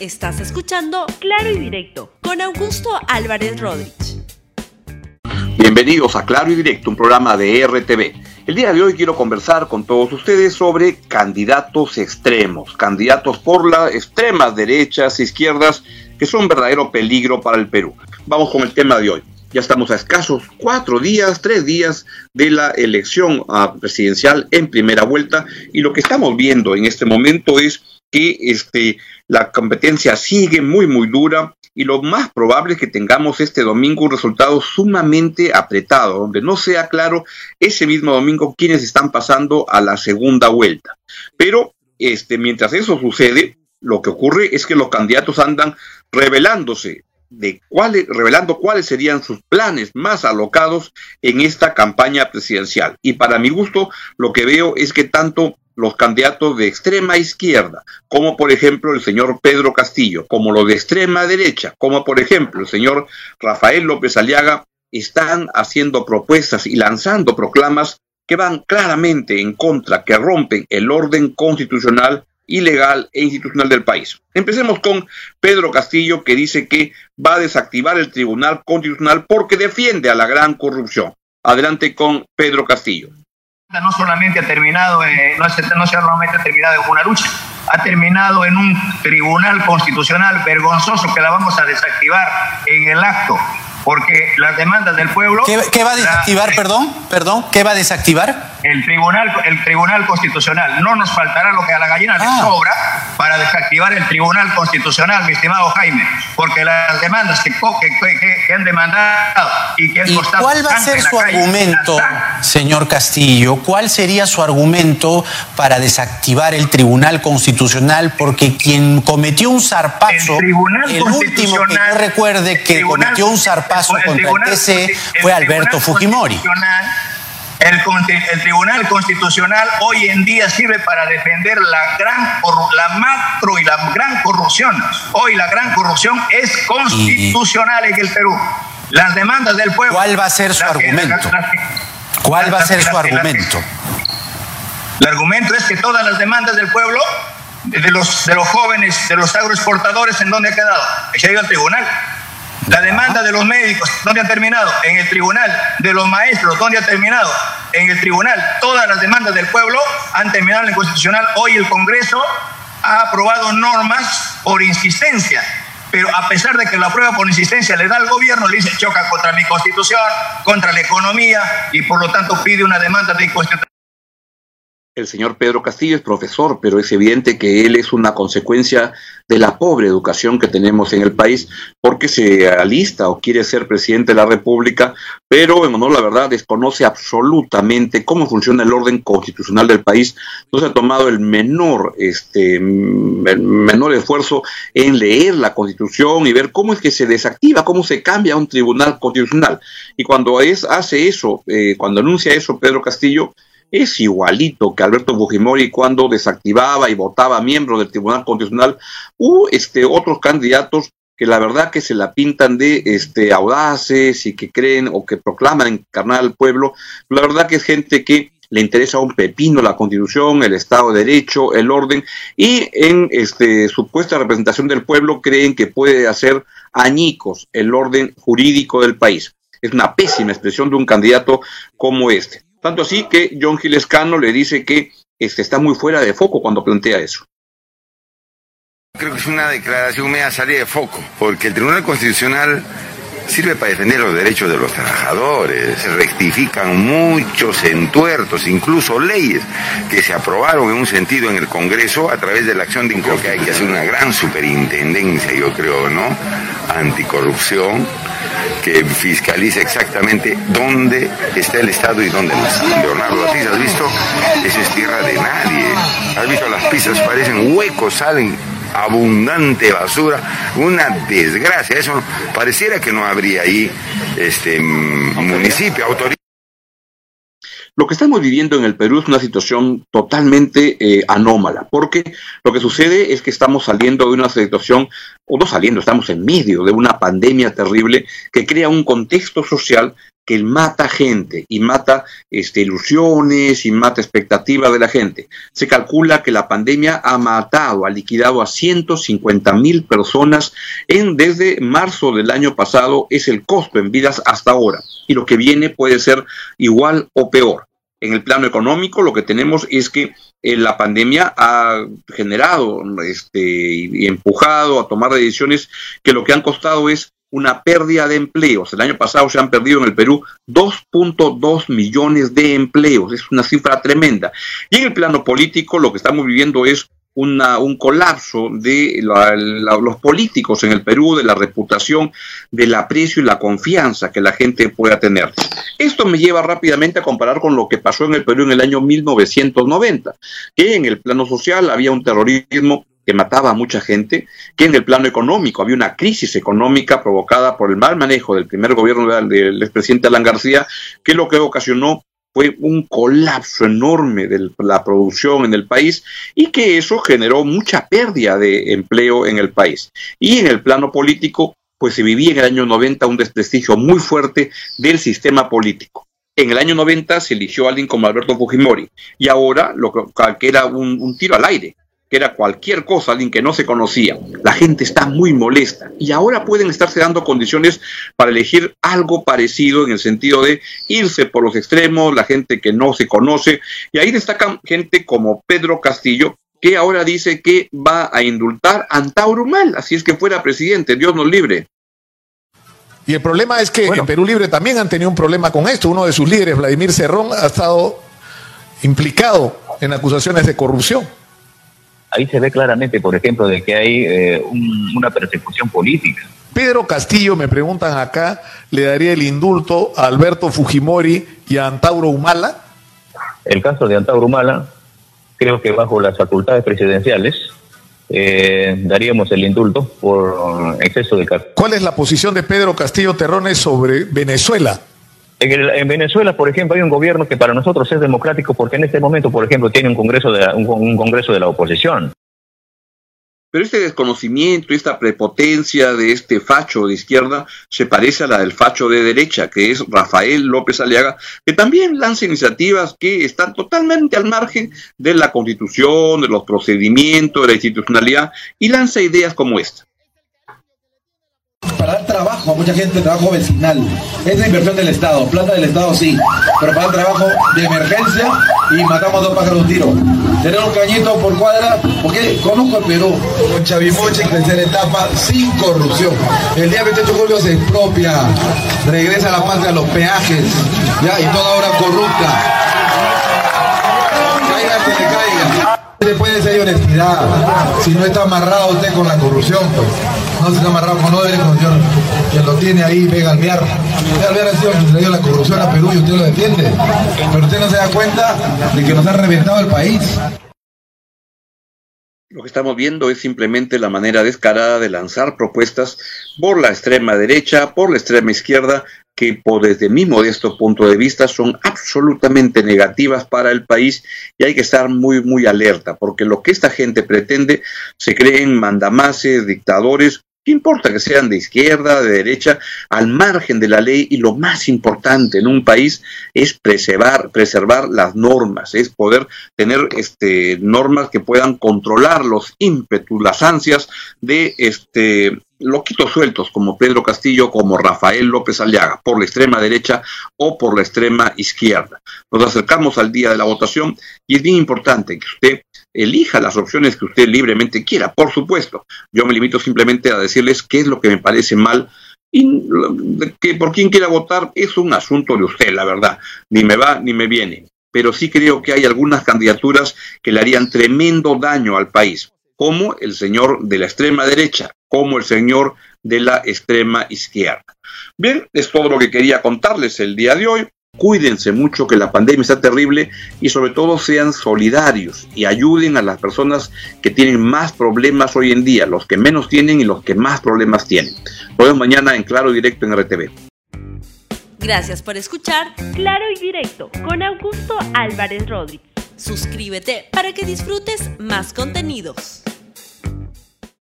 Estás escuchando Claro y Directo con Augusto Álvarez Rodríguez. Bienvenidos a Claro y Directo, un programa de RTV. El día de hoy quiero conversar con todos ustedes sobre candidatos extremos, candidatos por las extremas derechas izquierdas que son verdadero peligro para el Perú. Vamos con el tema de hoy. Ya estamos a escasos cuatro días, tres días de la elección ah, presidencial en primera vuelta y lo que estamos viendo en este momento es que este, la competencia sigue muy, muy dura y lo más probable es que tengamos este domingo un resultado sumamente apretado, donde no sea claro ese mismo domingo quiénes están pasando a la segunda vuelta. Pero este, mientras eso sucede, lo que ocurre es que los candidatos andan revelándose de cuáles, revelando cuáles serían sus planes más alocados en esta campaña presidencial. Y para mi gusto, lo que veo es que tanto los candidatos de extrema izquierda, como por ejemplo el señor Pedro Castillo, como los de extrema derecha, como por ejemplo el señor Rafael López Aliaga, están haciendo propuestas y lanzando proclamas que van claramente en contra, que rompen el orden constitucional, ilegal e institucional del país. Empecemos con Pedro Castillo, que dice que va a desactivar el Tribunal Constitucional porque defiende a la gran corrupción. Adelante con Pedro Castillo no solamente ha terminado, no, no solamente ha terminado en una lucha, ha terminado en un tribunal constitucional vergonzoso que la vamos a desactivar en el acto, porque las demandas del pueblo... ¿Qué, va a desactivar, perdón? Perdón, ¿qué va a desactivar? El tribunal, el tribunal constitucional. No nos faltará lo que a la gallina le ah. sobra para desactivar el tribunal constitucional, mi estimado Jaime, porque las demandas que, que, han demandado y que han costado... ¿Cuál va a ser su argumento, señor Castillo? ¿Cuál sería su argumento para desactivar el tribunal constitucional? Porque quien cometió un zarpazo, el, último que yo recuerde que cometió un zarpazo contra el TC fue Alberto Fujimori. El, Tribunal Constitucional hoy en día sirve para defender la gran la macro y la gran corrupción. Hoy la gran corrupción es constitucional en el Perú. Las demandas del pueblo. ¿Cuál va a ser su argumento? ¿Cuál va a ser su argumento? El argumento es que todas las demandas del pueblo, de los, de los jóvenes, de los agroexportadores, ¿en dónde ha quedado? Se ha ido al tribunal. La demanda de los médicos, ¿dónde ha terminado? En el tribunal. De los maestros, ¿dónde ha terminado? En el tribunal. Todas las demandas del pueblo han terminado en el constitucional. Hoy el Congreso ha aprobado normas por insistencia. Pero a pesar de que la aprueba por insistencia le da al gobierno, le dice choca contra mi constitución, contra la economía y por lo tanto pide una demanda de inconstitucionalidad el señor Pedro Castillo es profesor, pero es evidente que él es una consecuencia de la pobre educación que tenemos en el país, porque se alista o quiere ser presidente de la República, pero en honor la verdad desconoce absolutamente cómo funciona el orden constitucional del país. No se ha tomado el menor, este, menor esfuerzo en leer la Constitución y ver cómo es que se desactiva, cómo se cambia un tribunal constitucional. Y cuando es, hace eso, eh, cuando anuncia eso Pedro Castillo, es igualito que Alberto Fujimori cuando desactivaba y votaba miembros del Tribunal Constitucional u este, otros candidatos que la verdad que se la pintan de este, audaces y que creen o que proclaman encarnar al pueblo. La verdad que es gente que le interesa un pepino la constitución, el Estado de Derecho, el orden, y en este, supuesta representación del pueblo creen que puede hacer añicos el orden jurídico del país. Es una pésima expresión de un candidato como este. Tanto así que John Gilescano le dice que este, está muy fuera de foco cuando plantea eso. Creo que es una declaración media salida de foco, porque el Tribunal Constitucional sirve para defender los derechos de los trabajadores, se rectifican muchos entuertos, incluso leyes que se aprobaron en un sentido en el Congreso a través de la acción de creo que hay que hacer una gran superintendencia, yo creo, ¿no? Anticorrupción que fiscalice exactamente dónde está el Estado y dónde no está. Leonardo Ortiz, ¿has visto? Eso es tierra de nadie. ¿Has visto? Las pistas parecen huecos, salen abundante basura, una desgracia. Eso pareciera que no habría ahí este municipio, autoridad. Lo que estamos viviendo en el Perú es una situación totalmente eh, anómala, porque lo que sucede es que estamos saliendo de una situación, o no saliendo, estamos en medio de una pandemia terrible que crea un contexto social que mata gente y mata este, ilusiones y mata expectativas de la gente. Se calcula que la pandemia ha matado, ha liquidado a 150 mil personas en, desde marzo del año pasado, es el costo en vidas hasta ahora. Y lo que viene puede ser igual o peor. En el plano económico, lo que tenemos es que eh, la pandemia ha generado este, y empujado a tomar decisiones que lo que han costado es una pérdida de empleos. El año pasado se han perdido en el Perú 2.2 millones de empleos. Es una cifra tremenda. Y en el plano político lo que estamos viviendo es una, un colapso de los políticos en el Perú, de la reputación, del aprecio y la confianza que la gente pueda tener. Esto me lleva rápidamente a comparar con lo que pasó en el Perú en el año 1990, que en el plano social había un terrorismo que mataba a mucha gente, que en el plano económico había una crisis económica provocada por el mal manejo del primer gobierno del expresidente Alan García, que lo que ocasionó fue un colapso enorme de la producción en el país y que eso generó mucha pérdida de empleo en el país. Y en el plano político, pues se vivía en el año 90 un desprestigio muy fuerte del sistema político. En el año 90 se eligió a alguien como Alberto Fujimori y ahora lo que, era un tiro al aire que era cualquier cosa, alguien que no se conocía. La gente está muy molesta y ahora pueden estarse dando condiciones para elegir algo parecido en el sentido de irse por los extremos, la gente que no se conoce. Y ahí destacan gente como Pedro Castillo, que ahora dice que va a indultar a Antauro Mal, así es que fuera presidente, Dios nos libre. Y el problema es que en Perú Libre también han tenido un problema con esto. Uno de sus líderes, Vladimir Cerrón, ha estado implicado en acusaciones de corrupción ahí se ve claramente, por ejemplo, de que hay eh, una persecución política. Pedro Castillo, me preguntan acá, ¿le daría el indulto a Alberto Fujimori y a Antauro Humala? El caso de Antauro Humala, creo que bajo las facultades presidenciales, eh, daríamos el indulto por exceso de cargo. ¿Cuál es la posición de Pedro Castillo Terrones sobre Venezuela? En, Venezuela, por ejemplo, hay un gobierno que para nosotros es democrático porque en este momento, por ejemplo, tiene un congreso de, un, congreso de la oposición. Pero este desconocimiento, esta prepotencia de este facho de izquierda se parece a la del facho de derecha, que es Rafael López Aliaga, que también lanza iniciativas que están totalmente al margen de la constitución, de los procedimientos, de la institucionalidad, y lanza ideas como esta trabajo a mucha gente, trabajo vecinal. Esa inversión del Estado, plata del Estado sí, pero para dar trabajo de emergencia y matamos dos pájaros un tiro. Tener un cañito por cuadra, porque conozco el Perú, con Chavimoche, tercera etapa, sin corrupción. El día 28 de julio se expropia, regresa la patria a los peajes, ya, y toda obra corrupta. Caiga que le caiga. Se puede ser honestidad, si no está amarrado usted con la corrupción, pues no se odres, con Dios, que lo tiene ahí, ve Alvear. Alvear ha sido que dio la corrupción a Perú y usted lo defiende. Pero usted no se da cuenta de que nos ha reventado el país. Lo que estamos viendo es simplemente la manera descarada de lanzar propuestas por la extrema derecha, por la extrema izquierda, que por desde mi modesto punto de vista son absolutamente negativas para el país y hay que estar muy, muy alerta, porque lo que esta gente pretende se creen mandamases, dictadores, ¿Qué importa que sean de izquierda, de derecha, al margen de la ley? Y lo más importante en un país es preservar, preservar las normas, es poder tener este, normas que puedan controlar los ímpetus, las ansias de este, loquitos sueltos como Pedro Castillo, como Rafael López Aliaga, por la extrema derecha o por la extrema izquierda. Nos acercamos al día de la votación y es bien importante que usted elija las opciones que usted libremente quiera, por supuesto. Yo me limito simplemente a decirles qué es lo que me parece mal y que por quien quiera votar es un asunto de usted, la verdad. Ni me va ni me viene. Pero sí creo que hay algunas candidaturas que le harían tremendo daño al país, como el señor de la extrema derecha, como el señor de la extrema izquierda. Bien, es todo lo que quería contarles el día de hoy. Cuídense mucho que la pandemia está terrible y sobre todo sean solidarios y ayuden a las personas que tienen más problemas hoy en día, los que menos tienen y los que más problemas tienen. Nos vemos mañana en Claro Directo en RTV. Gracias por escuchar Claro y Directo con Augusto Álvarez Rodríguez. Suscríbete para que disfrutes más contenidos.